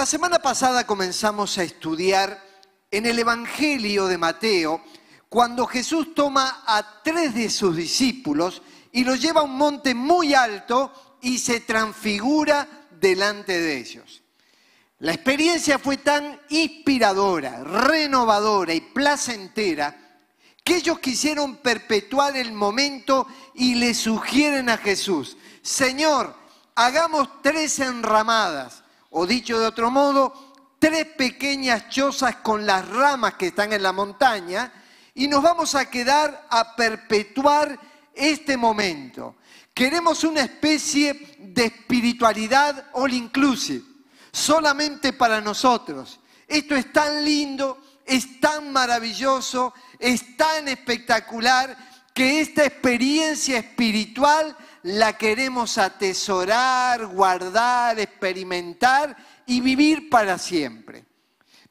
La semana pasada comenzamos a estudiar en el Evangelio de Mateo cuando Jesús toma a tres de sus discípulos y los lleva a un monte muy alto y se transfigura delante de ellos. La experiencia fue tan inspiradora, renovadora y placentera que ellos quisieron perpetuar el momento y le sugieren a Jesús, Señor, hagamos tres enramadas, o dicho de otro modo, tres pequeñas chozas con las ramas que están en la montaña, y nos vamos a quedar a perpetuar este momento. Queremos una especie de espiritualidad all inclusive, solamente para nosotros. Esto es tan lindo, es tan maravilloso, es tan espectacular que esta experiencia espiritual la queremos atesorar, guardar, experimentar y vivir para siempre.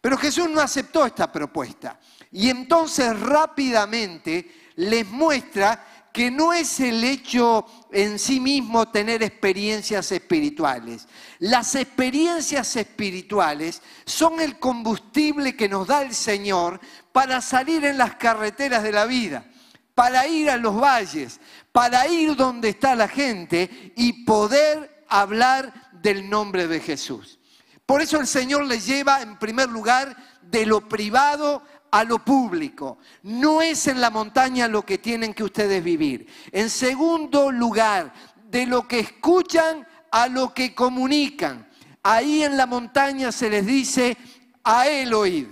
Pero Jesús no aceptó esta propuesta y entonces rápidamente les muestra que no es el hecho en sí mismo tener experiencias espirituales. Las experiencias espirituales son el combustible que nos da el Señor para salir en las carreteras de la vida, para ir a los valles, para ir donde está la gente y poder hablar del nombre de Jesús. Por eso el Señor les lleva en primer lugar de lo privado a lo público. No es en la montaña lo que tienen que ustedes vivir. En segundo lugar, de lo que escuchan a lo que comunican. Ahí en la montaña se les dice a él oíd.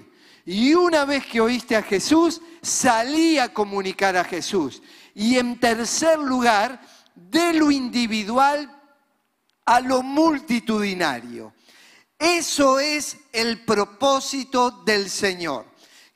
Y una vez que oíste a Jesús, salí a comunicar a Jesús. Y en tercer lugar, de lo individual a lo multitudinario. Eso es el propósito del Señor.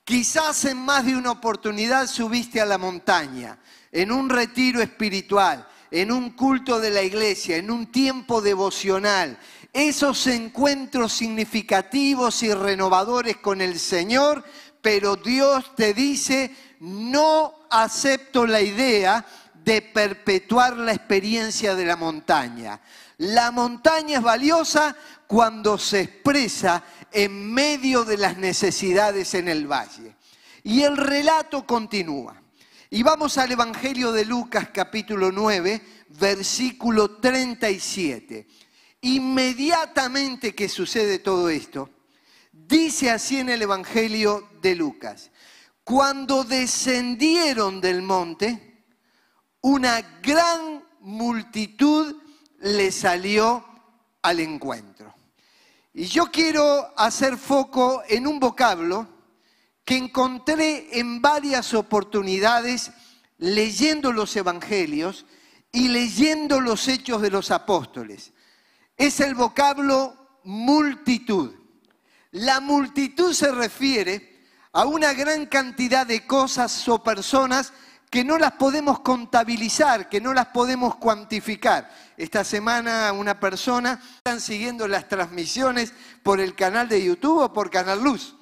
Quizás en más de una oportunidad subiste a la montaña, en un retiro espiritual, en un culto de la iglesia, en un tiempo devocional. Esos encuentros significativos y renovadores con el Señor, pero Dios te dice, no acepto la idea de perpetuar la experiencia de la montaña. La montaña es valiosa cuando se expresa en medio de las necesidades en el valle. Y el relato continúa. Y vamos al Evangelio de Lucas capítulo 9, versículo 37. Inmediatamente que sucede todo esto, dice así en el Evangelio de Lucas, cuando descendieron del monte, una gran multitud le salió al encuentro. Y yo quiero hacer foco en un vocablo que encontré en varias oportunidades leyendo los evangelios y leyendo los hechos de los apóstoles. Es el vocablo multitud. La multitud se refiere a una gran cantidad de cosas o personas que no las podemos contabilizar, que no las podemos cuantificar. Esta semana una persona, están siguiendo las transmisiones por el canal de YouTube o por Canal Luz.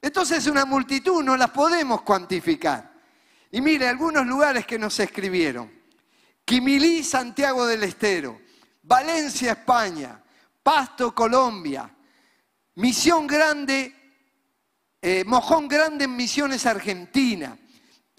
Entonces una multitud no las podemos cuantificar. Y mire, algunos lugares que nos escribieron. Quimilí, Santiago del Estero. Valencia, España. Pasto, Colombia. Misión Grande, eh, Mojón Grande en Misiones, Argentina.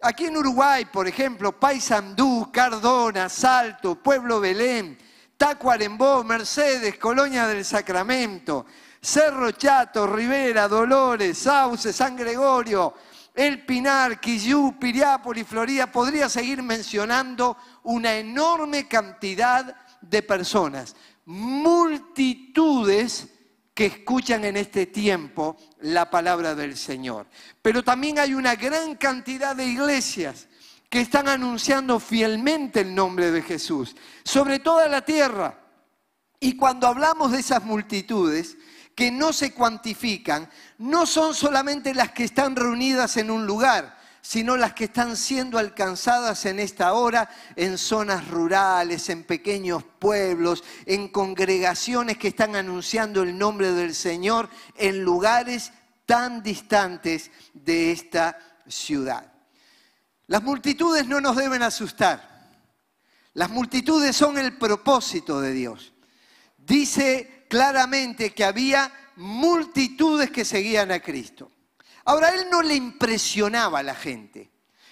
Aquí en Uruguay, por ejemplo, Paysandú, Cardona, Salto, Pueblo Belén, Tacuarembó, Mercedes, Colonia del Sacramento, Cerro Chato, Rivera, Dolores, Sauce, San Gregorio, El Pinar, Quillú, Piriápolis, Florida. Podría seguir mencionando una enorme cantidad de personas, multitudes que escuchan en este tiempo la palabra del Señor. Pero también hay una gran cantidad de iglesias que están anunciando fielmente el nombre de Jesús, sobre toda la tierra. Y cuando hablamos de esas multitudes que no se cuantifican, no son solamente las que están reunidas en un lugar, sino las que están siendo alcanzadas en esta hora en zonas rurales, en pequeños pueblos, en congregaciones que están anunciando el nombre del Señor en lugares tan distantes de esta ciudad. Las multitudes no nos deben asustar. Las multitudes son el propósito de Dios. Dice claramente que había multitudes que seguían a Cristo. Ahora, él no le impresionaba a la gente,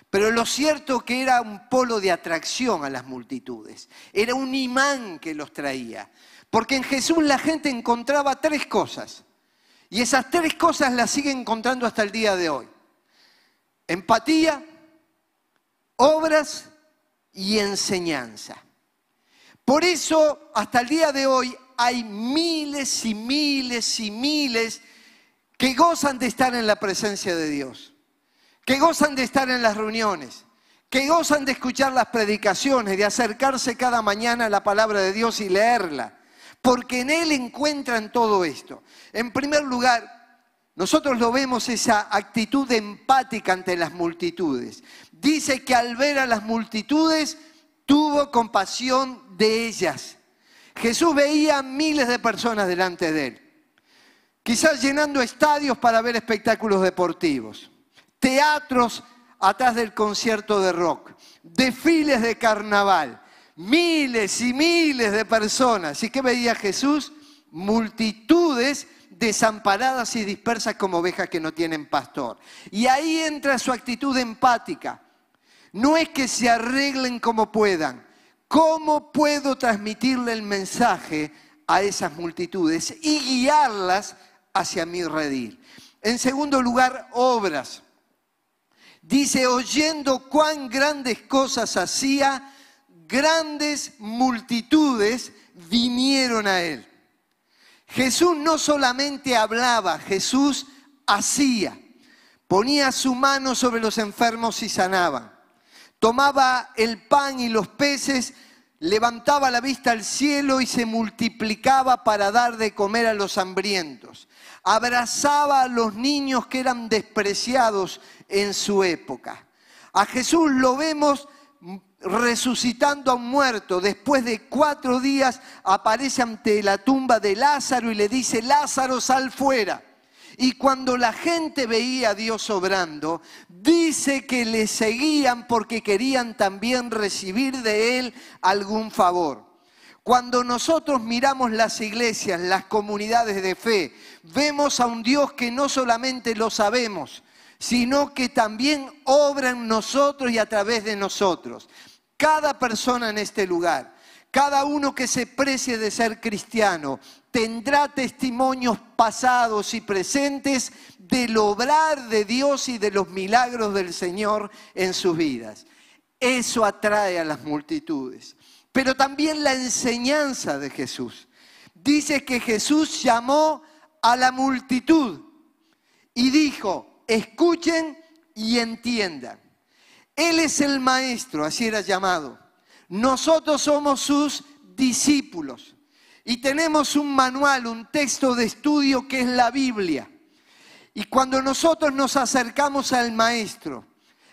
pero lo cierto que era un polo de atracción a las multitudes, era un imán que los traía, porque en Jesús la gente encontraba tres cosas, y esas tres cosas las sigue encontrando hasta el día de hoy. Empatía, obras y enseñanza. Por eso, hasta el día de hoy, hay miles y miles y miles que gozan de estar en la presencia de Dios, que gozan de estar en las reuniones, que gozan de escuchar las predicaciones, de acercarse cada mañana a la palabra de Dios y leerla, porque en Él encuentran todo esto. En primer lugar, nosotros lo vemos esa actitud empática ante las multitudes. Dice que al ver a las multitudes tuvo compasión de ellas. Jesús veía miles de personas delante de él, quizás llenando estadios para ver espectáculos deportivos, teatros atrás del concierto de rock, desfiles de carnaval, miles y miles de personas. ¿Y qué veía Jesús? Multitudes desamparadas y dispersas como ovejas que no tienen pastor. Y ahí entra su actitud empática. No es que se arreglen como puedan, ¿Cómo puedo transmitirle el mensaje a esas multitudes y guiarlas hacia mi redil? En segundo lugar, obras. Dice, oyendo cuán grandes cosas hacía, grandes multitudes vinieron a él. Jesús no solamente hablaba, Jesús hacía. Ponía su mano sobre los enfermos y sanaba tomaba el pan y los peces, levantaba la vista al cielo y se multiplicaba para dar de comer a los hambrientos. Abrazaba a los niños que eran despreciados en su época. A Jesús lo vemos resucitando a un muerto. Después de cuatro días aparece ante la tumba de Lázaro y le dice, Lázaro, sal fuera. Y cuando la gente veía a Dios obrando, dice que le seguían porque querían también recibir de Él algún favor. Cuando nosotros miramos las iglesias, las comunidades de fe, vemos a un Dios que no solamente lo sabemos, sino que también obra en nosotros y a través de nosotros. Cada persona en este lugar, cada uno que se precie de ser cristiano, tendrá testimonios pasados y presentes del obrar de Dios y de los milagros del Señor en sus vidas. Eso atrae a las multitudes. Pero también la enseñanza de Jesús. Dice que Jesús llamó a la multitud y dijo, escuchen y entiendan. Él es el maestro, así era llamado. Nosotros somos sus discípulos. Y tenemos un manual, un texto de estudio que es la Biblia. Y cuando nosotros nos acercamos al maestro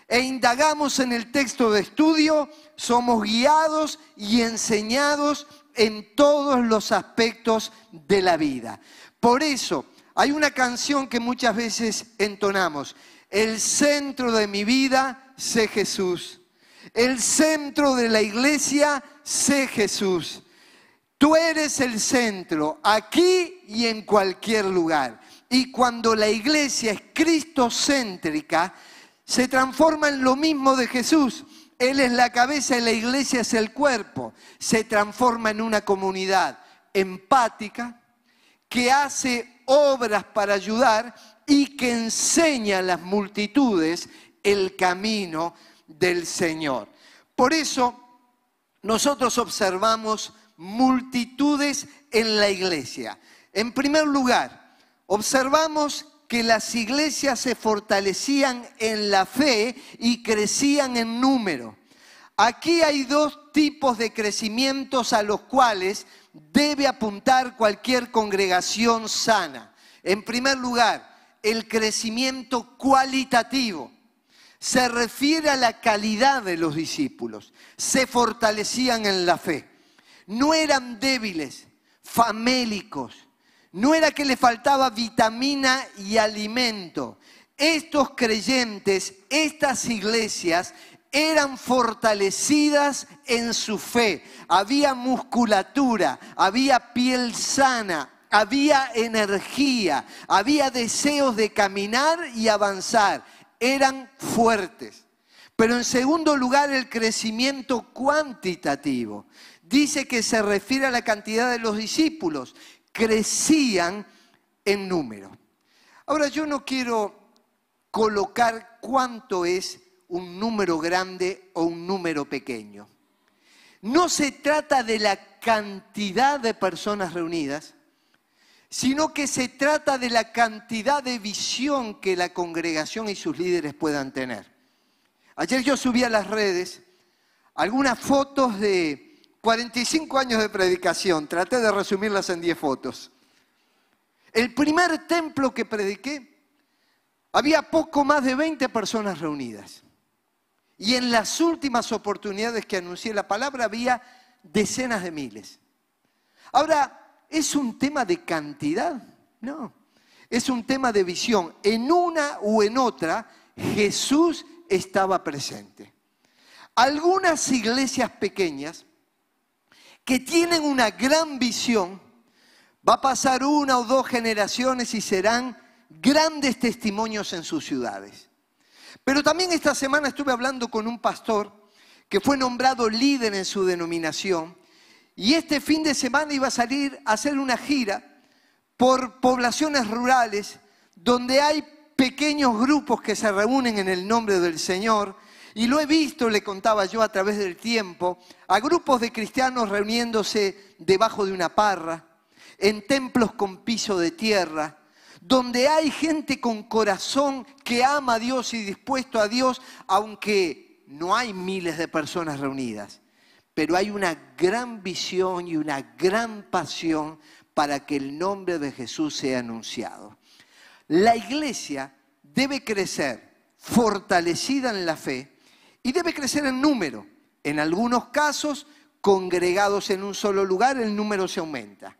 e indagamos en el texto de estudio, somos guiados y enseñados en todos los aspectos de la vida. Por eso hay una canción que muchas veces entonamos. El centro de mi vida, sé Jesús. El centro de la iglesia, sé Jesús. Tú eres el centro, aquí y en cualquier lugar. Y cuando la iglesia es cristocéntrica, se transforma en lo mismo de Jesús. Él es la cabeza y la iglesia es el cuerpo. Se transforma en una comunidad empática que hace obras para ayudar y que enseña a las multitudes el camino del Señor. Por eso nosotros observamos multitudes en la iglesia. En primer lugar, observamos que las iglesias se fortalecían en la fe y crecían en número. Aquí hay dos tipos de crecimientos a los cuales debe apuntar cualquier congregación sana. En primer lugar, el crecimiento cualitativo se refiere a la calidad de los discípulos. Se fortalecían en la fe no eran débiles, famélicos, no era que le faltaba vitamina y alimento. Estos creyentes, estas iglesias, eran fortalecidas en su fe. Había musculatura, había piel sana, había energía, había deseos de caminar y avanzar, eran fuertes. Pero en segundo lugar, el crecimiento cuantitativo. Dice que se refiere a la cantidad de los discípulos. Crecían en número. Ahora yo no quiero colocar cuánto es un número grande o un número pequeño. No se trata de la cantidad de personas reunidas, sino que se trata de la cantidad de visión que la congregación y sus líderes puedan tener. Ayer yo subí a las redes algunas fotos de 45 años de predicación, traté de resumirlas en 10 fotos. El primer templo que prediqué, había poco más de 20 personas reunidas. Y en las últimas oportunidades que anuncié la palabra había decenas de miles. Ahora, ¿es un tema de cantidad? No, es un tema de visión. En una u en otra, Jesús estaba presente. Algunas iglesias pequeñas que tienen una gran visión, va a pasar una o dos generaciones y serán grandes testimonios en sus ciudades. Pero también esta semana estuve hablando con un pastor que fue nombrado líder en su denominación y este fin de semana iba a salir a hacer una gira por poblaciones rurales donde hay pequeños grupos que se reúnen en el nombre del Señor. Y lo he visto, le contaba yo a través del tiempo, a grupos de cristianos reuniéndose debajo de una parra, en templos con piso de tierra, donde hay gente con corazón que ama a Dios y dispuesto a Dios, aunque no hay miles de personas reunidas. Pero hay una gran visión y una gran pasión para que el nombre de Jesús sea anunciado. La iglesia debe crecer fortalecida en la fe y debe crecer en número. En algunos casos, congregados en un solo lugar, el número se aumenta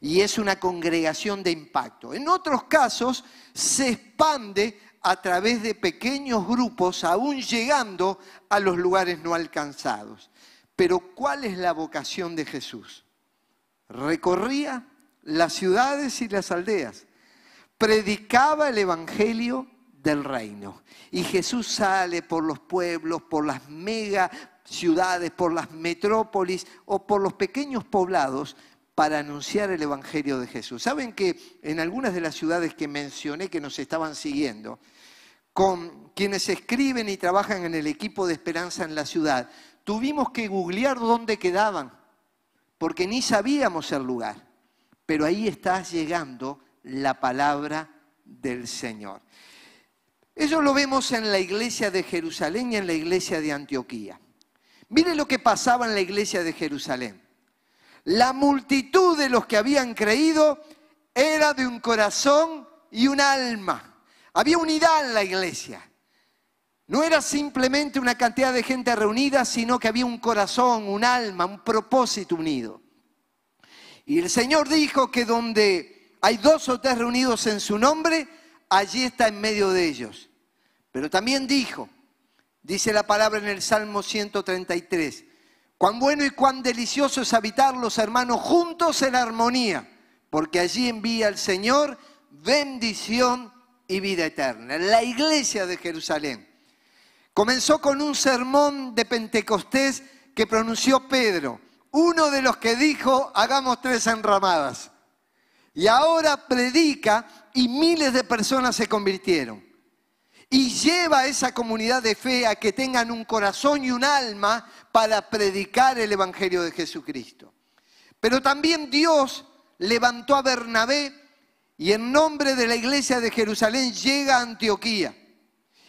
y es una congregación de impacto. En otros casos se expande a través de pequeños grupos, aún llegando a los lugares no alcanzados. Pero ¿cuál es la vocación de Jesús? Recorría las ciudades y las aldeas, predicaba el Evangelio del reino. Y Jesús sale por los pueblos, por las mega ciudades, por las metrópolis o por los pequeños poblados, para anunciar el Evangelio de Jesús. Saben que en algunas de las ciudades que mencioné que nos estaban siguiendo, con quienes escriben y trabajan en el equipo de esperanza en la ciudad, tuvimos que googlear dónde quedaban, porque ni sabíamos el lugar. Pero ahí está llegando la palabra del Señor. Eso lo vemos en la iglesia de Jerusalén y en la iglesia de Antioquía. Miren lo que pasaba en la iglesia de Jerusalén. La multitud de los que habían creído era de un corazón y un alma. Había unidad en la iglesia. No era simplemente una cantidad de gente reunida, sino que había un corazón, un alma, un propósito unido. Y el Señor dijo que donde hay dos o tres reunidos en su nombre, allí está en medio de ellos. Pero también dijo, dice la palabra en el Salmo 133, Cuán bueno y cuán delicioso es habitar los hermanos juntos en armonía, porque allí envía el Señor bendición y vida eterna. La iglesia de Jerusalén comenzó con un sermón de Pentecostés que pronunció Pedro, uno de los que dijo, hagamos tres enramadas. Y ahora predica y miles de personas se convirtieron y lleva a esa comunidad de fe a que tengan un corazón y un alma para predicar el Evangelio de Jesucristo. Pero también Dios levantó a Bernabé y en nombre de la iglesia de Jerusalén llega a Antioquía.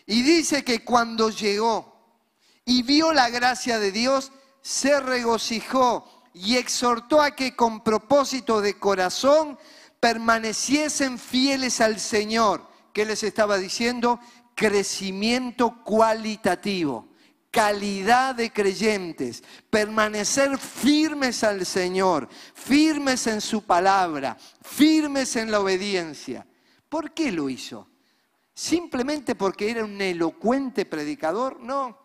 Y dice que cuando llegó y vio la gracia de Dios, se regocijó y exhortó a que con propósito de corazón permaneciesen fieles al Señor. ¿Qué les estaba diciendo? crecimiento cualitativo, calidad de creyentes, permanecer firmes al Señor, firmes en su palabra, firmes en la obediencia. ¿Por qué lo hizo? ¿Simplemente porque era un elocuente predicador? No,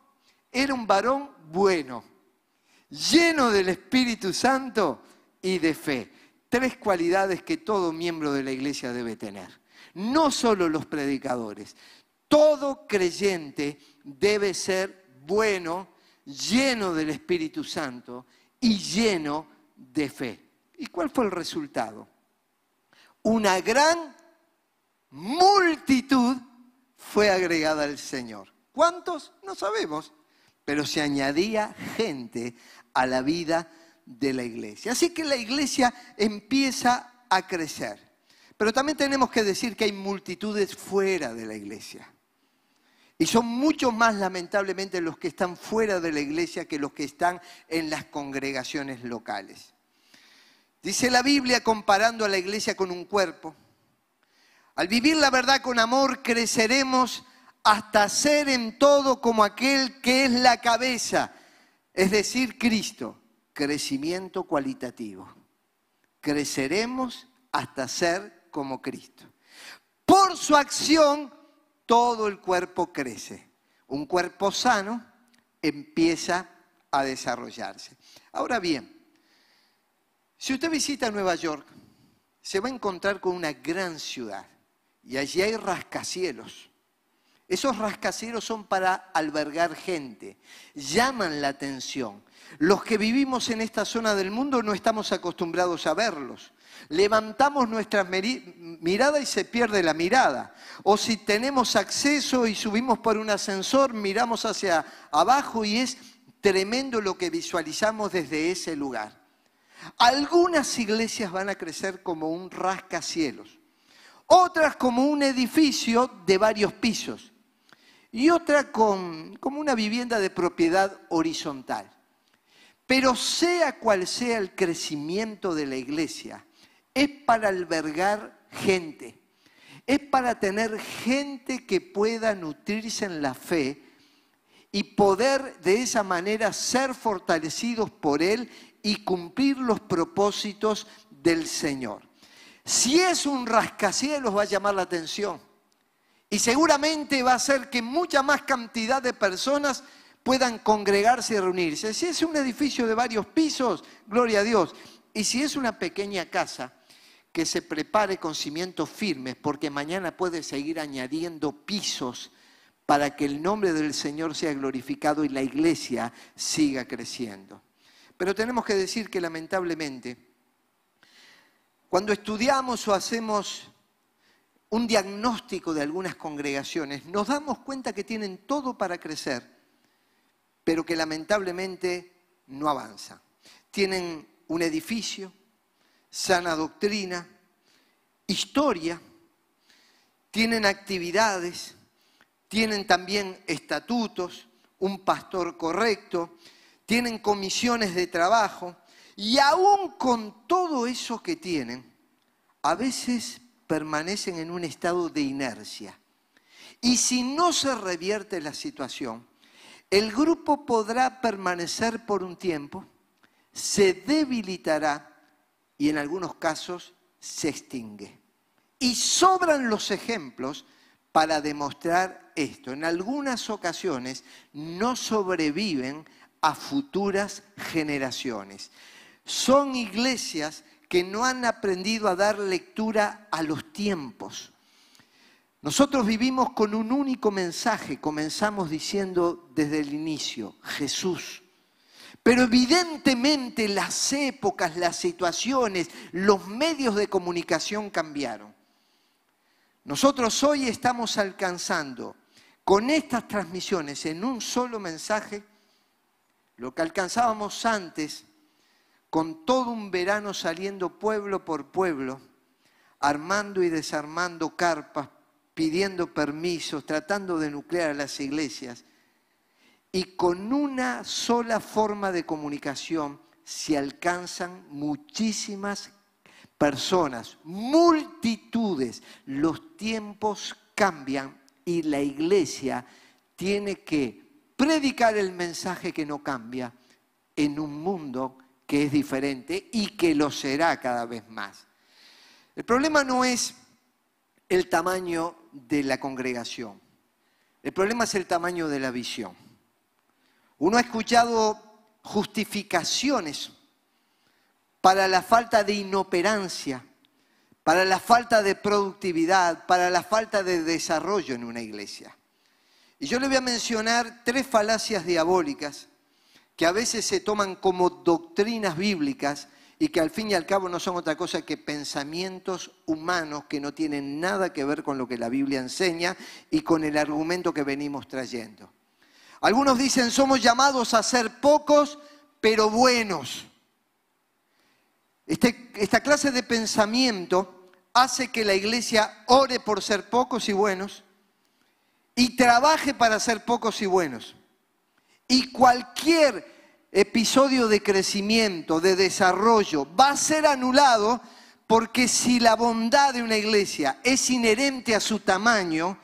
era un varón bueno, lleno del Espíritu Santo y de fe. Tres cualidades que todo miembro de la iglesia debe tener. No solo los predicadores, todo creyente debe ser bueno, lleno del Espíritu Santo y lleno de fe. ¿Y cuál fue el resultado? Una gran multitud fue agregada al Señor. ¿Cuántos? No sabemos, pero se añadía gente a la vida de la iglesia. Así que la iglesia empieza a crecer. Pero también tenemos que decir que hay multitudes fuera de la iglesia. Y son mucho más lamentablemente los que están fuera de la iglesia que los que están en las congregaciones locales. Dice la Biblia comparando a la iglesia con un cuerpo. Al vivir la verdad con amor creceremos hasta ser en todo como aquel que es la cabeza, es decir, Cristo crecimiento cualitativo. Creceremos hasta ser como Cristo. Por su acción, todo el cuerpo crece. Un cuerpo sano empieza a desarrollarse. Ahora bien, si usted visita Nueva York, se va a encontrar con una gran ciudad y allí hay rascacielos. Esos rascacielos son para albergar gente, llaman la atención. Los que vivimos en esta zona del mundo no estamos acostumbrados a verlos. Levantamos nuestra mirada y se pierde la mirada. O si tenemos acceso y subimos por un ascensor, miramos hacia abajo y es tremendo lo que visualizamos desde ese lugar. Algunas iglesias van a crecer como un rascacielos, otras como un edificio de varios pisos y otra como una vivienda de propiedad horizontal. Pero sea cual sea el crecimiento de la iglesia, es para albergar gente, es para tener gente que pueda nutrirse en la fe y poder de esa manera ser fortalecidos por Él y cumplir los propósitos del Señor. Si es un rascacielos va a llamar la atención y seguramente va a hacer que mucha más cantidad de personas puedan congregarse y reunirse. Si es un edificio de varios pisos, gloria a Dios. Y si es una pequeña casa, que se prepare con cimientos firmes, porque mañana puede seguir añadiendo pisos para que el nombre del Señor sea glorificado y la iglesia siga creciendo. Pero tenemos que decir que lamentablemente, cuando estudiamos o hacemos un diagnóstico de algunas congregaciones, nos damos cuenta que tienen todo para crecer, pero que lamentablemente no avanza. Tienen un edificio, sana doctrina, historia, tienen actividades, tienen también estatutos, un pastor correcto, tienen comisiones de trabajo y aún con todo eso que tienen, a veces permanecen en un estado de inercia. Y si no se revierte la situación, el grupo podrá permanecer por un tiempo, se debilitará y en algunos casos se extingue. Y sobran los ejemplos para demostrar esto. En algunas ocasiones no sobreviven a futuras generaciones. Son iglesias que no han aprendido a dar lectura a los tiempos. Nosotros vivimos con un único mensaje, comenzamos diciendo desde el inicio, Jesús. Pero evidentemente las épocas, las situaciones, los medios de comunicación cambiaron. Nosotros hoy estamos alcanzando con estas transmisiones en un solo mensaje lo que alcanzábamos antes con todo un verano saliendo pueblo por pueblo, armando y desarmando carpas, pidiendo permisos, tratando de nuclear a las iglesias. Y con una sola forma de comunicación se alcanzan muchísimas personas, multitudes. Los tiempos cambian y la iglesia tiene que predicar el mensaje que no cambia en un mundo que es diferente y que lo será cada vez más. El problema no es el tamaño de la congregación. El problema es el tamaño de la visión. Uno ha escuchado justificaciones para la falta de inoperancia, para la falta de productividad, para la falta de desarrollo en una iglesia. Y yo le voy a mencionar tres falacias diabólicas que a veces se toman como doctrinas bíblicas y que al fin y al cabo no son otra cosa que pensamientos humanos que no tienen nada que ver con lo que la Biblia enseña y con el argumento que venimos trayendo. Algunos dicen, somos llamados a ser pocos, pero buenos. Este, esta clase de pensamiento hace que la iglesia ore por ser pocos y buenos y trabaje para ser pocos y buenos. Y cualquier episodio de crecimiento, de desarrollo, va a ser anulado porque si la bondad de una iglesia es inherente a su tamaño,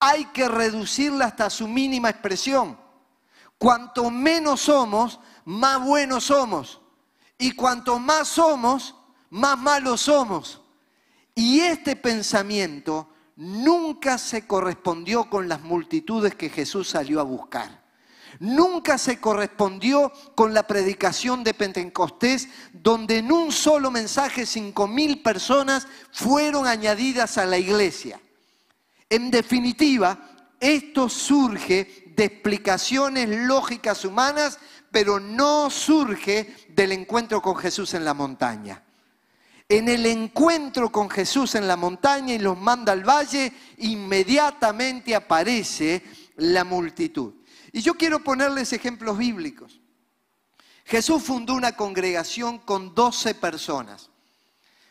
hay que reducirla hasta su mínima expresión. Cuanto menos somos, más buenos somos. Y cuanto más somos, más malos somos. Y este pensamiento nunca se correspondió con las multitudes que Jesús salió a buscar nunca se correspondió con la predicación de Pentecostés, donde en un solo mensaje cinco mil personas fueron añadidas a la iglesia. En definitiva, esto surge de explicaciones lógicas humanas, pero no surge del encuentro con Jesús en la montaña. En el encuentro con Jesús en la montaña y los manda al valle, inmediatamente aparece la multitud. Y yo quiero ponerles ejemplos bíblicos. Jesús fundó una congregación con 12 personas.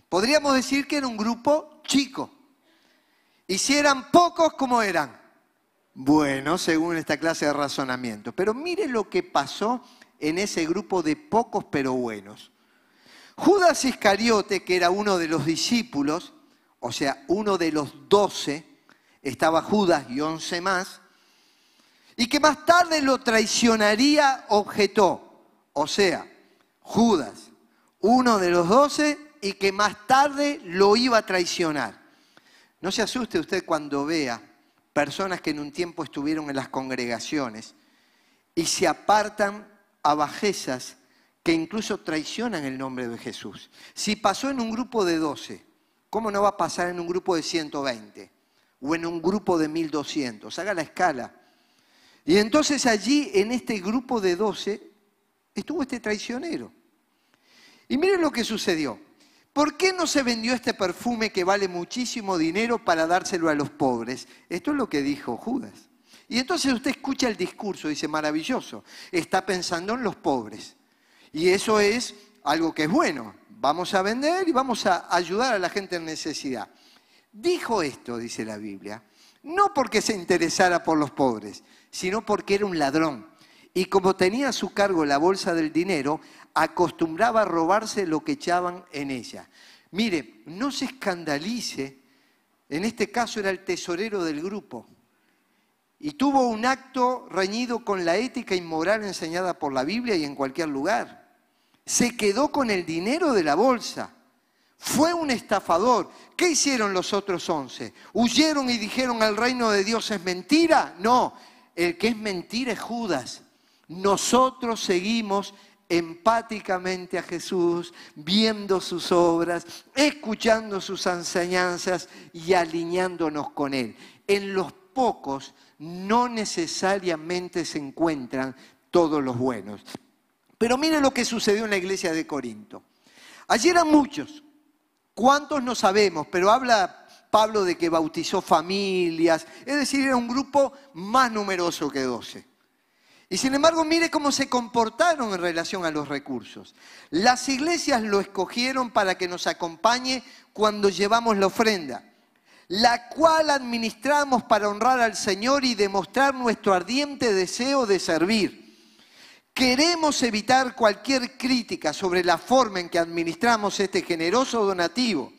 Podríamos decir que era un grupo chico. Y si eran pocos, ¿cómo eran? Bueno, según esta clase de razonamiento. Pero mire lo que pasó en ese grupo de pocos pero buenos. Judas Iscariote, que era uno de los discípulos, o sea, uno de los doce, estaba Judas y once más, y que más tarde lo traicionaría, objetó. O sea, Judas, uno de los doce, y que más tarde lo iba a traicionar. No se asuste usted cuando vea personas que en un tiempo estuvieron en las congregaciones y se apartan a bajezas que incluso traicionan el nombre de Jesús. Si pasó en un grupo de doce, ¿cómo no va a pasar en un grupo de 120? O en un grupo de 1200? Haga la escala. Y entonces allí, en este grupo de doce, estuvo este traicionero. Y miren lo que sucedió. ¿Por qué no se vendió este perfume que vale muchísimo dinero para dárselo a los pobres? Esto es lo que dijo Judas. Y entonces usted escucha el discurso, dice, maravilloso, está pensando en los pobres. Y eso es algo que es bueno. Vamos a vender y vamos a ayudar a la gente en necesidad. Dijo esto, dice la Biblia, no porque se interesara por los pobres, sino porque era un ladrón. Y como tenía a su cargo la bolsa del dinero, acostumbraba a robarse lo que echaban en ella. Mire, no se escandalice, en este caso era el tesorero del grupo, y tuvo un acto reñido con la ética inmoral enseñada por la Biblia y en cualquier lugar. Se quedó con el dinero de la bolsa. Fue un estafador. ¿Qué hicieron los otros once? ¿Huyeron y dijeron al reino de Dios es mentira? No, el que es mentira es Judas. Nosotros seguimos empáticamente a Jesús, viendo sus obras, escuchando sus enseñanzas y alineándonos con Él. En los pocos no necesariamente se encuentran todos los buenos. Pero miren lo que sucedió en la iglesia de Corinto. Allí eran muchos. ¿Cuántos no sabemos? Pero habla Pablo de que bautizó familias, es decir, era un grupo más numeroso que doce. Y sin embargo, mire cómo se comportaron en relación a los recursos. Las iglesias lo escogieron para que nos acompañe cuando llevamos la ofrenda, la cual administramos para honrar al Señor y demostrar nuestro ardiente deseo de servir. Queremos evitar cualquier crítica sobre la forma en que administramos este generoso donativo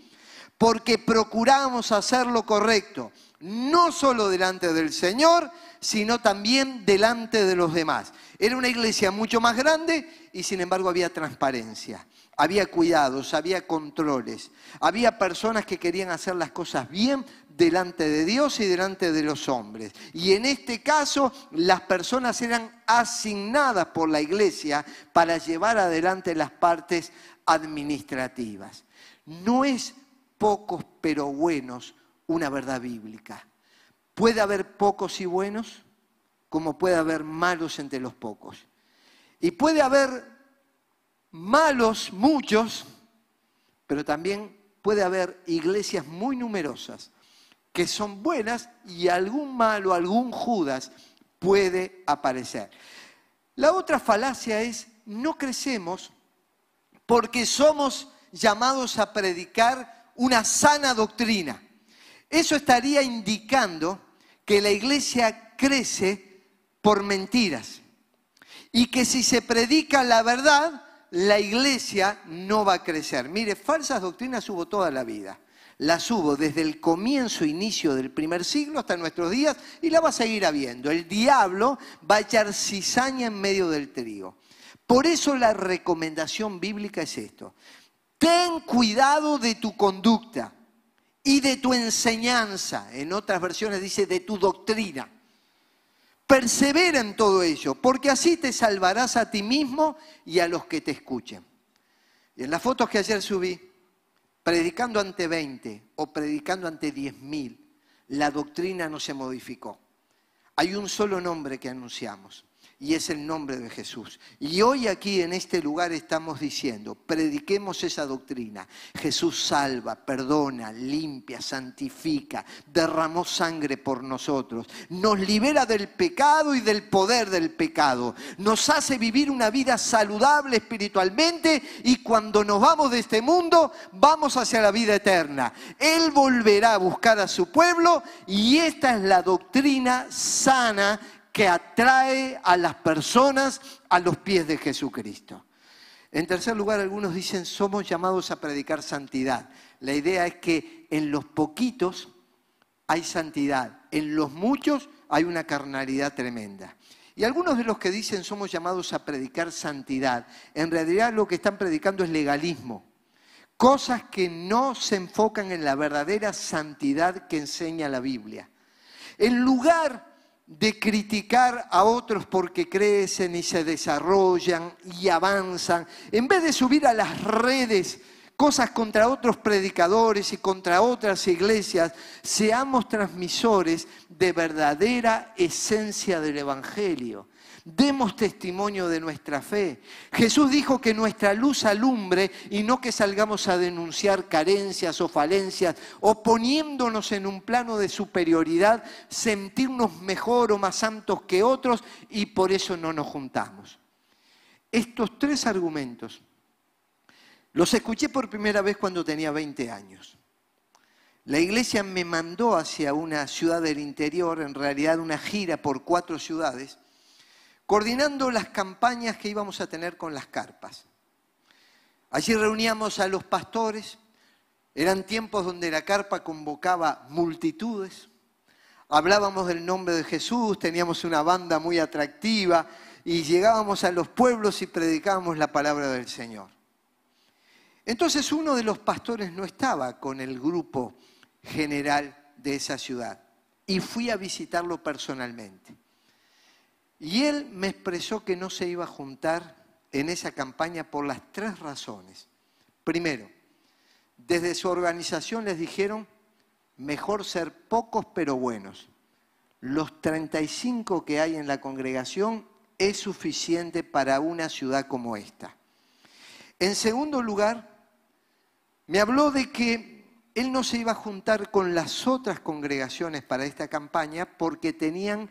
porque procuramos hacer lo correcto, no solo delante del Señor, sino también delante de los demás. Era una iglesia mucho más grande y sin embargo había transparencia, había cuidados, había controles, había personas que querían hacer las cosas bien delante de Dios y delante de los hombres. Y en este caso, las personas eran asignadas por la iglesia para llevar adelante las partes administrativas. No es pocos pero buenos una verdad bíblica. Puede haber pocos y buenos, como puede haber malos entre los pocos. Y puede haber malos muchos, pero también puede haber iglesias muy numerosas que son buenas y algún malo, algún Judas puede aparecer. La otra falacia es, no crecemos porque somos llamados a predicar una sana doctrina. Eso estaría indicando que la iglesia crece por mentiras y que si se predica la verdad, la iglesia no va a crecer. Mire, falsas doctrinas hubo toda la vida. Las hubo desde el comienzo, inicio del primer siglo hasta nuestros días y la va a seguir habiendo. El diablo va a echar cizaña en medio del trigo. Por eso la recomendación bíblica es esto. Ten cuidado de tu conducta y de tu enseñanza. En otras versiones dice de tu doctrina. Persevera en todo ello, porque así te salvarás a ti mismo y a los que te escuchen. Y en las fotos que ayer subí, predicando ante 20 o predicando ante 10.000, la doctrina no se modificó. Hay un solo nombre que anunciamos, y es el nombre de Jesús. Y hoy aquí en este lugar estamos diciendo, prediquemos esa doctrina. Jesús salva, perdona, limpia, santifica, derramó sangre por nosotros, nos libera del pecado y del poder del pecado, nos hace vivir una vida saludable espiritualmente y cuando nos vamos de este mundo vamos hacia la vida eterna. Él volverá a buscar a su pueblo y esta es la doctrina sana que atrae a las personas a los pies de Jesucristo. En tercer lugar, algunos dicen, somos llamados a predicar santidad. La idea es que en los poquitos hay santidad, en los muchos hay una carnalidad tremenda. Y algunos de los que dicen somos llamados a predicar santidad, en realidad lo que están predicando es legalismo. Cosas que no se enfocan en la verdadera santidad que enseña la Biblia. En lugar de criticar a otros porque crecen y se desarrollan y avanzan, en vez de subir a las redes cosas contra otros predicadores y contra otras iglesias, seamos transmisores de verdadera esencia del Evangelio. Demos testimonio de nuestra fe. Jesús dijo que nuestra luz alumbre y no que salgamos a denunciar carencias o falencias o poniéndonos en un plano de superioridad, sentirnos mejor o más santos que otros y por eso no nos juntamos. Estos tres argumentos los escuché por primera vez cuando tenía 20 años. La iglesia me mandó hacia una ciudad del interior, en realidad una gira por cuatro ciudades, coordinando las campañas que íbamos a tener con las carpas. Allí reuníamos a los pastores, eran tiempos donde la carpa convocaba multitudes, hablábamos del nombre de Jesús, teníamos una banda muy atractiva y llegábamos a los pueblos y predicábamos la palabra del Señor. Entonces uno de los pastores no estaba con el grupo general de esa ciudad y fui a visitarlo personalmente. Y él me expresó que no se iba a juntar en esa campaña por las tres razones. Primero, desde su organización les dijeron, mejor ser pocos pero buenos. Los 35 que hay en la congregación es suficiente para una ciudad como esta. En segundo lugar, me habló de que él no se iba a juntar con las otras congregaciones para esta campaña porque tenían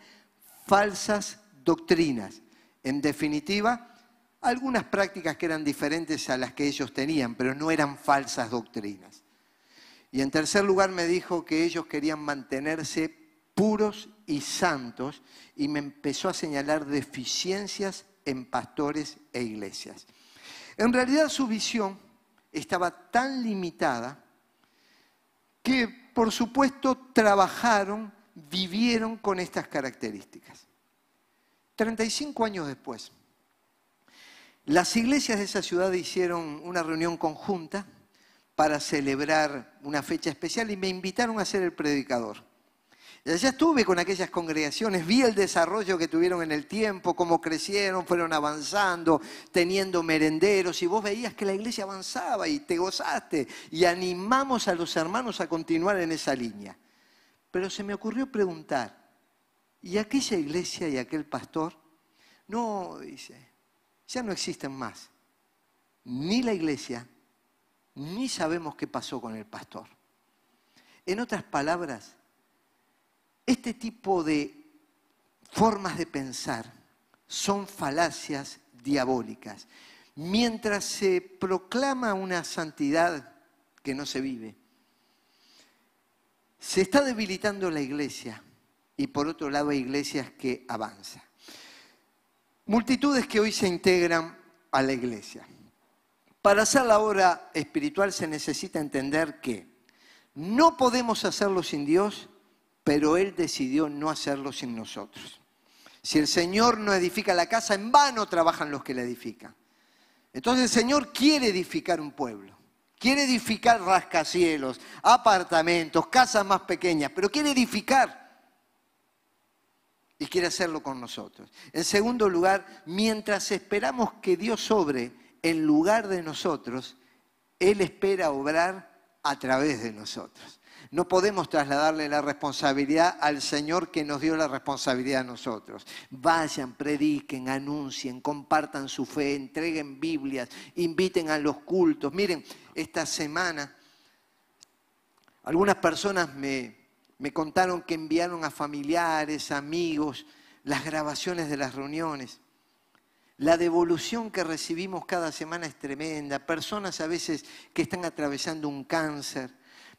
falsas doctrinas. En definitiva, algunas prácticas que eran diferentes a las que ellos tenían, pero no eran falsas doctrinas. Y en tercer lugar me dijo que ellos querían mantenerse puros y santos y me empezó a señalar deficiencias en pastores e iglesias. En realidad su visión estaba tan limitada que, por supuesto, trabajaron, vivieron con estas características. 35 años después, las iglesias de esa ciudad hicieron una reunión conjunta para celebrar una fecha especial y me invitaron a ser el predicador. Y allá estuve con aquellas congregaciones, vi el desarrollo que tuvieron en el tiempo, cómo crecieron, fueron avanzando, teniendo merenderos, y vos veías que la iglesia avanzaba y te gozaste, y animamos a los hermanos a continuar en esa línea. Pero se me ocurrió preguntar, ¿y aquella iglesia y aquel pastor? No, dice, ya no existen más. Ni la iglesia, ni sabemos qué pasó con el pastor. En otras palabras, este tipo de formas de pensar son falacias diabólicas. Mientras se proclama una santidad que no se vive, se está debilitando la iglesia y por otro lado hay iglesias que avanzan. Multitudes que hoy se integran a la iglesia. Para hacer la obra espiritual se necesita entender que no podemos hacerlo sin Dios, pero Él decidió no hacerlo sin nosotros. Si el Señor no edifica la casa, en vano trabajan los que la edifican. Entonces el Señor quiere edificar un pueblo, quiere edificar rascacielos, apartamentos, casas más pequeñas, pero quiere edificar y quiere hacerlo con nosotros. En segundo lugar, mientras esperamos que Dios sobre en lugar de nosotros, Él espera obrar a través de nosotros. No podemos trasladarle la responsabilidad al Señor que nos dio la responsabilidad a nosotros. Vayan, prediquen, anuncien, compartan su fe, entreguen Biblias, inviten a los cultos. Miren, esta semana algunas personas me, me contaron que enviaron a familiares, amigos, las grabaciones de las reuniones. La devolución que recibimos cada semana es tremenda. Personas a veces que están atravesando un cáncer,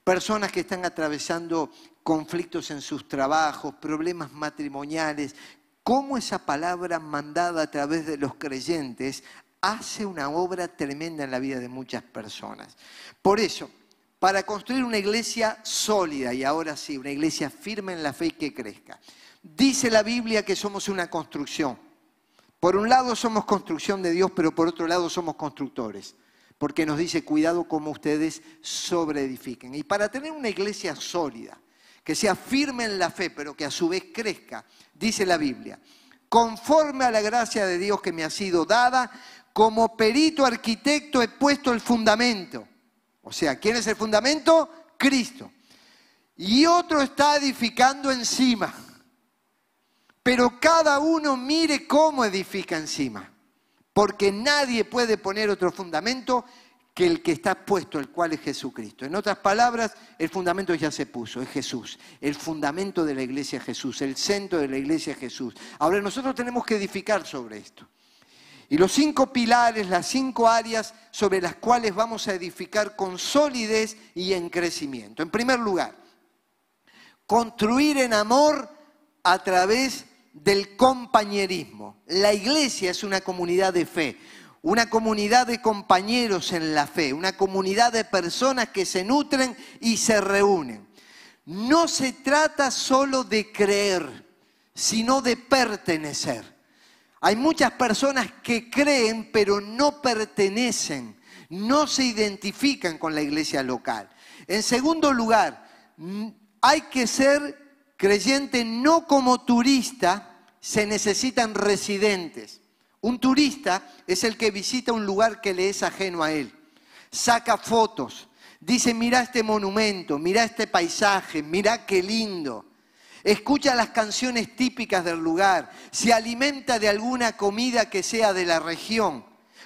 personas que están atravesando conflictos en sus trabajos, problemas matrimoniales. Cómo esa palabra mandada a través de los creyentes hace una obra tremenda en la vida de muchas personas. Por eso, para construir una iglesia sólida, y ahora sí, una iglesia firme en la fe y que crezca, dice la Biblia que somos una construcción. Por un lado somos construcción de Dios, pero por otro lado somos constructores, porque nos dice, cuidado como ustedes sobreedifiquen. Y para tener una iglesia sólida, que sea firme en la fe, pero que a su vez crezca, dice la Biblia, conforme a la gracia de Dios que me ha sido dada, como perito arquitecto he puesto el fundamento. O sea, ¿quién es el fundamento? Cristo. Y otro está edificando encima pero cada uno mire cómo edifica encima, porque nadie puede poner otro fundamento que el que está puesto, el cual es Jesucristo. En otras palabras, el fundamento ya se puso, es Jesús. El fundamento de la iglesia es Jesús, el centro de la iglesia es Jesús. Ahora nosotros tenemos que edificar sobre esto. Y los cinco pilares, las cinco áreas sobre las cuales vamos a edificar con solidez y en crecimiento. En primer lugar, construir en amor a través del compañerismo. La iglesia es una comunidad de fe, una comunidad de compañeros en la fe, una comunidad de personas que se nutren y se reúnen. No se trata solo de creer, sino de pertenecer. Hay muchas personas que creen pero no pertenecen, no se identifican con la iglesia local. En segundo lugar, hay que ser creyente no como turista, se necesitan residentes. Un turista es el que visita un lugar que le es ajeno a él. Saca fotos, dice, mira este monumento, mira este paisaje, mira qué lindo. Escucha las canciones típicas del lugar, se alimenta de alguna comida que sea de la región,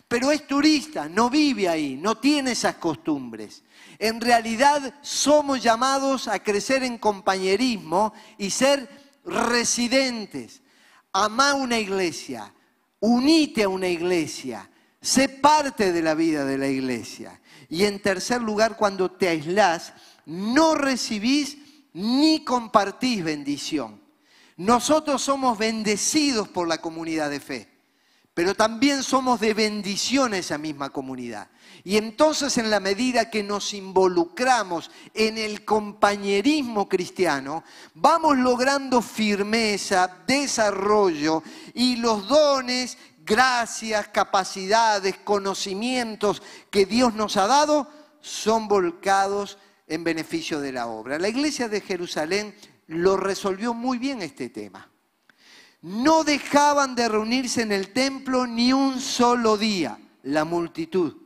pero es turista, no vive ahí, no tiene esas costumbres. En realidad somos llamados a crecer en compañerismo y ser residentes. Amá una iglesia, unite a una iglesia, sé parte de la vida de la iglesia. Y en tercer lugar, cuando te aislás, no recibís ni compartís bendición. Nosotros somos bendecidos por la comunidad de fe pero también somos de bendición esa misma comunidad. Y entonces en la medida que nos involucramos en el compañerismo cristiano, vamos logrando firmeza, desarrollo y los dones, gracias, capacidades, conocimientos que Dios nos ha dado son volcados en beneficio de la obra. La iglesia de Jerusalén lo resolvió muy bien este tema. No dejaban de reunirse en el templo ni un solo día, la multitud.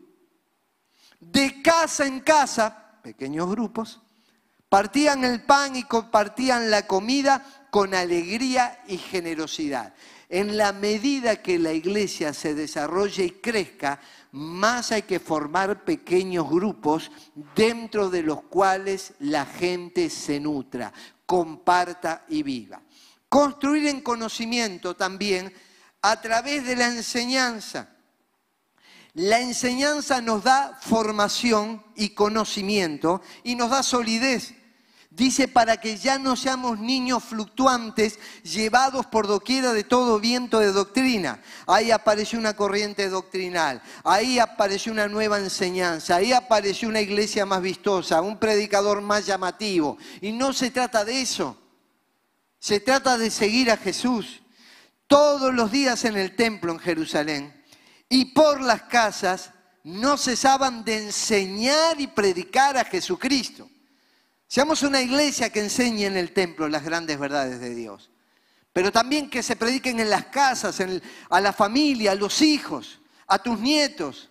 De casa en casa, pequeños grupos, partían el pan y compartían la comida con alegría y generosidad. En la medida que la iglesia se desarrolle y crezca, más hay que formar pequeños grupos dentro de los cuales la gente se nutra, comparta y viva. Construir en conocimiento también a través de la enseñanza. La enseñanza nos da formación y conocimiento y nos da solidez. Dice, para que ya no seamos niños fluctuantes, llevados por doquiera de todo viento de doctrina. Ahí apareció una corriente doctrinal, ahí apareció una nueva enseñanza, ahí apareció una iglesia más vistosa, un predicador más llamativo. Y no se trata de eso, se trata de seguir a Jesús todos los días en el templo en Jerusalén y por las casas no cesaban de enseñar y predicar a Jesucristo. Seamos una iglesia que enseñe en el templo las grandes verdades de Dios, pero también que se prediquen en las casas, a la familia, a los hijos, a tus nietos.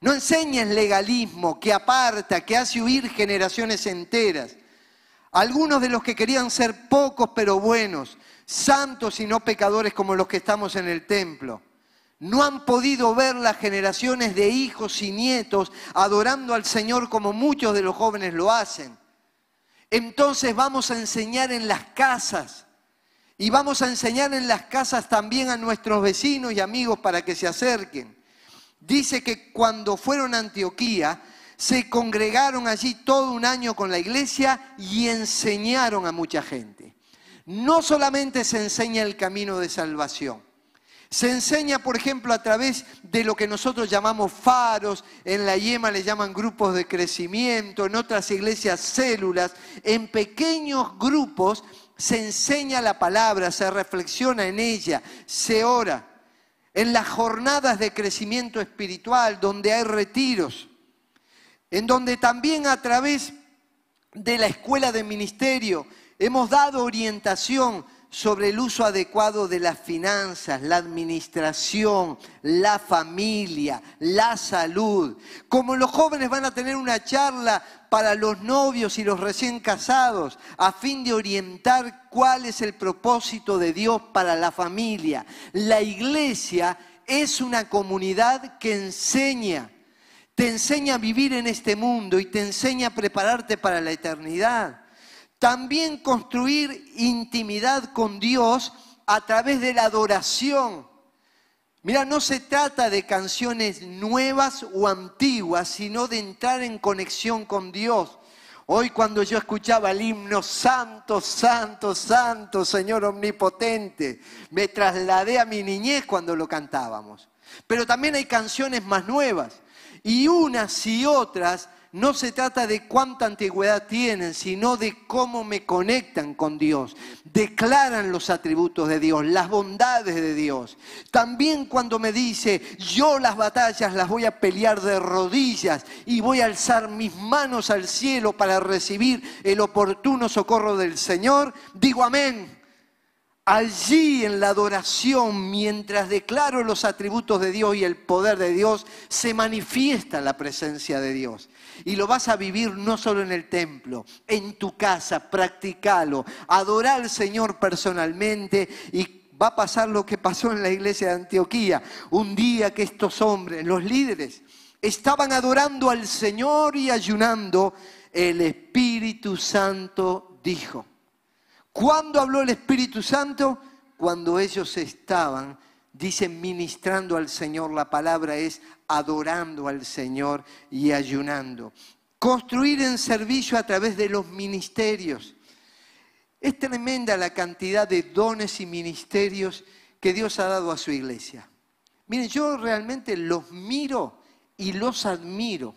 No enseñes legalismo que aparta, que hace huir generaciones enteras. Algunos de los que querían ser pocos pero buenos, santos y no pecadores como los que estamos en el templo, no han podido ver las generaciones de hijos y nietos adorando al Señor como muchos de los jóvenes lo hacen. Entonces vamos a enseñar en las casas. Y vamos a enseñar en las casas también a nuestros vecinos y amigos para que se acerquen. Dice que cuando fueron a Antioquía, se congregaron allí todo un año con la iglesia y enseñaron a mucha gente. No solamente se enseña el camino de salvación, se enseña, por ejemplo, a través de lo que nosotros llamamos faros, en la yema le llaman grupos de crecimiento, en otras iglesias células, en pequeños grupos se enseña la palabra, se reflexiona en ella, se ora. En las jornadas de crecimiento espiritual, donde hay retiros, en donde también a través de la escuela de ministerio hemos dado orientación sobre el uso adecuado de las finanzas, la administración, la familia, la salud. Como los jóvenes van a tener una charla para los novios y los recién casados, a fin de orientar cuál es el propósito de Dios para la familia. La iglesia es una comunidad que enseña, te enseña a vivir en este mundo y te enseña a prepararte para la eternidad. También construir intimidad con Dios a través de la adoración. Mira, no se trata de canciones nuevas o antiguas, sino de entrar en conexión con Dios. Hoy cuando yo escuchaba el himno Santo, Santo, Santo, Señor Omnipotente, me trasladé a mi niñez cuando lo cantábamos. Pero también hay canciones más nuevas y unas y otras no se trata de cuánta antigüedad tienen, sino de cómo me conectan con Dios. Declaran los atributos de Dios, las bondades de Dios. También cuando me dice, yo las batallas las voy a pelear de rodillas y voy a alzar mis manos al cielo para recibir el oportuno socorro del Señor, digo amén. Allí en la adoración, mientras declaro los atributos de Dios y el poder de Dios, se manifiesta la presencia de Dios. Y lo vas a vivir no solo en el templo, en tu casa, practicalo, adorar al Señor personalmente y va a pasar lo que pasó en la iglesia de Antioquía. Un día que estos hombres, los líderes, estaban adorando al Señor y ayunando, el Espíritu Santo dijo, ¿Cuándo habló el Espíritu Santo? Cuando ellos estaban, dicen, ministrando al Señor. La palabra es adorando al Señor y ayunando. Construir en servicio a través de los ministerios. Es tremenda la cantidad de dones y ministerios que Dios ha dado a su iglesia. Miren, yo realmente los miro y los admiro.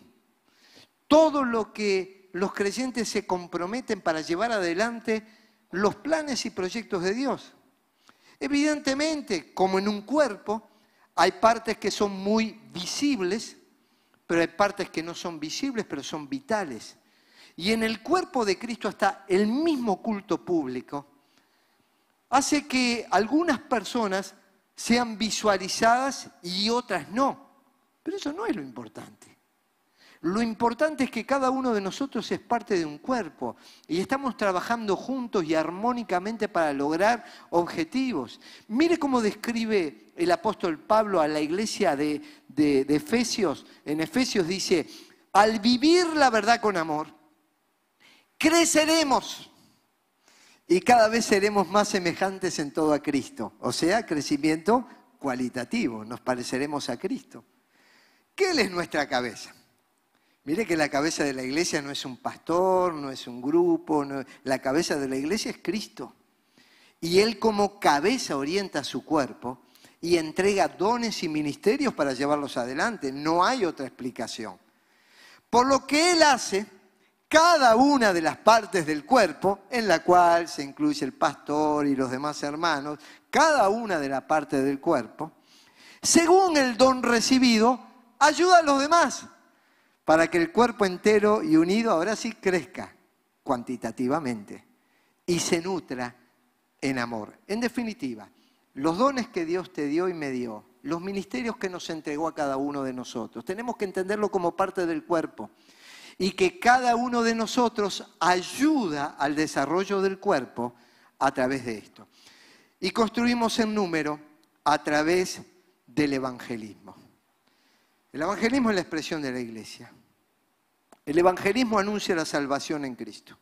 Todo lo que los creyentes se comprometen para llevar adelante los planes y proyectos de Dios. Evidentemente, como en un cuerpo, hay partes que son muy visibles, pero hay partes que no son visibles, pero son vitales. Y en el cuerpo de Cristo está el mismo culto público. Hace que algunas personas sean visualizadas y otras no. Pero eso no es lo importante. Lo importante es que cada uno de nosotros es parte de un cuerpo y estamos trabajando juntos y armónicamente para lograr objetivos. Mire cómo describe el apóstol Pablo a la iglesia de, Efesios. En Efesios dice, al vivir la verdad con amor, creceremos y cada vez seremos más semejantes en todo a Cristo. O sea, crecimiento cualitativo, nos pareceremos a Cristo. ¿Qué Él es nuestra cabeza? Mire que la cabeza de la iglesia no es un pastor, no es un grupo, la cabeza de la iglesia es Cristo. Y Él como cabeza orienta su cuerpo y entrega dones y ministerios para llevarlos adelante. No hay otra explicación. Por lo que Él hace, cada una de las partes del cuerpo, en la cual se incluye el pastor y los demás hermanos, cada una de las partes del cuerpo, según el don recibido, ayuda a los demás para que el cuerpo entero y unido ahora sí crezca cuantitativamente y se nutra en amor. En definitiva, los dones que Dios te dio y me dio, los ministerios que nos entregó a cada uno de nosotros, tenemos que entenderlo como parte del cuerpo y que cada uno de nosotros ayuda al desarrollo del cuerpo a través de esto. Y construimos el número a través del evangelismo. El evangelismo es la expresión de la iglesia. El evangelismo anuncia la salvación en Cristo.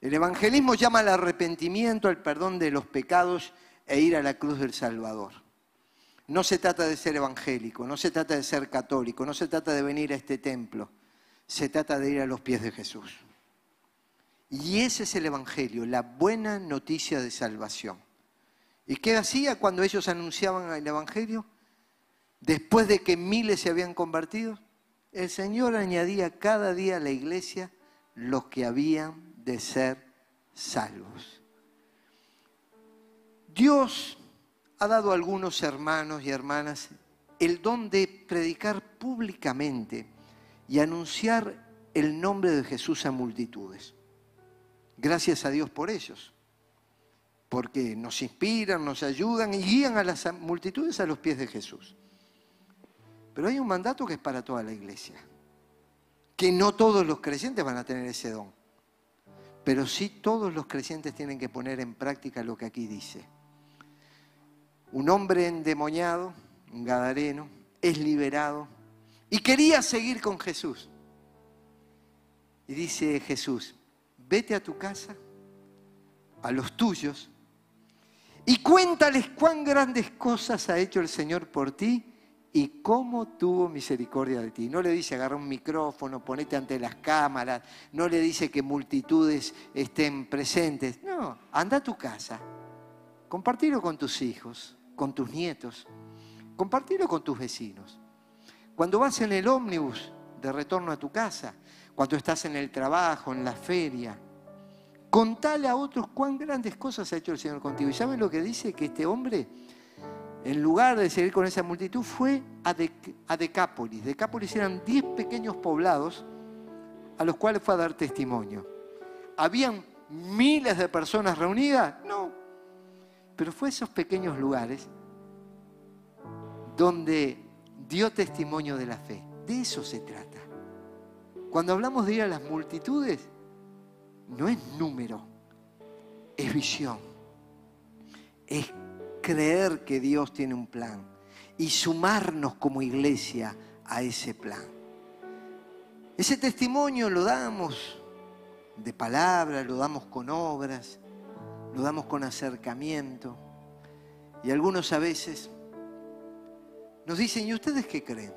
El evangelismo llama al arrepentimiento, al perdón de los pecados e ir a la cruz del Salvador. No se trata de ser evangélico, no se trata de ser católico, no se trata de venir a este templo, se trata de ir a los pies de Jesús. Y ese es el Evangelio, la buena noticia de salvación. ¿Y qué hacía cuando ellos anunciaban el Evangelio? Después de que miles se habían convertido, el Señor añadía cada día a la iglesia los que habían de ser salvos. Dios ha dado a algunos hermanos y hermanas el don de predicar públicamente y anunciar el nombre de Jesús a multitudes. Gracias a Dios por ellos, porque nos inspiran, nos ayudan y guían a las multitudes a los pies de Jesús. Pero hay un mandato que es para toda la iglesia, que no todos los creyentes van a tener ese don, pero sí todos los creyentes tienen que poner en práctica lo que aquí dice. Un hombre endemoniado, un gadareno, es liberado y quería seguir con Jesús. Y dice Jesús, vete a tu casa, a los tuyos, y cuéntales cuán grandes cosas ha hecho el Señor por ti y cómo tuvo misericordia de ti. No le dice agarra un micrófono, ponete ante las cámaras, no le dice que multitudes estén presentes. No, anda a tu casa, compartilo con tus hijos, con tus nietos, compartilo con tus vecinos. Cuando vas en el ómnibus de retorno a tu casa, cuando estás en el trabajo, en la feria, contale a otros cuán grandes cosas ha hecho el Señor contigo. ¿Y saben lo que dice? Que este hombre en lugar de seguir con esa multitud, fue a, Decápolis. Decápolis eran 10 pequeños poblados a los cuales fue a dar testimonio. ¿Habían miles de personas reunidas? No. Pero fue a esos pequeños lugares donde dio testimonio de la fe. De eso se trata. Cuando hablamos de ir a las multitudes, no es número, es visión, es creer que Dios tiene un plan y sumarnos como iglesia a ese plan. Ese testimonio lo damos de palabra, lo damos con obras, lo damos con acercamiento. Y algunos a veces nos dicen, ¿y ustedes qué creen?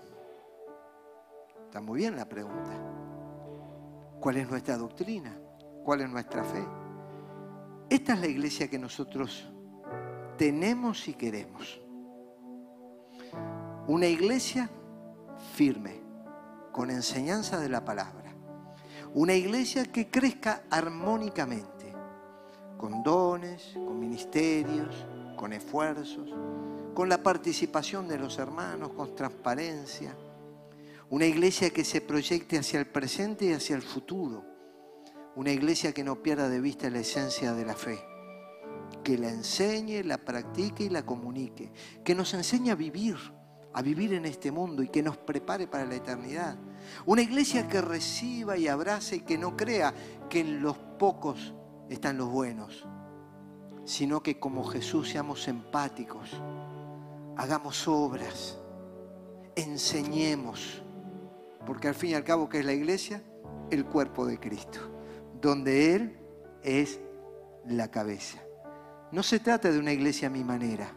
Está muy bien la pregunta. ¿Cuál es nuestra doctrina? ¿Cuál es nuestra fe? Esta es la iglesia que nosotros tenemos y queremos. Una iglesia firme, con enseñanza de la palabra. Una iglesia que crezca armónicamente, con dones, con ministerios, con esfuerzos, con la participación de los hermanos, con transparencia. Una iglesia que se proyecte hacia el presente y hacia el futuro. Una iglesia que no pierda de vista la esencia de la fe. Que la enseñe, la practique y la comunique. Que nos enseñe a vivir, a vivir en este mundo y que nos prepare para la eternidad. Una iglesia que reciba y abrace y que no crea que en los pocos están los buenos, sino que como Jesús seamos empáticos, hagamos obras, enseñemos, porque al fin y al cabo, ¿qué es la iglesia? El cuerpo de Cristo, donde Él es la cabeza. No se trata de una iglesia a mi manera,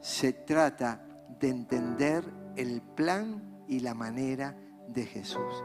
se trata de entender el plan y la manera de Jesús.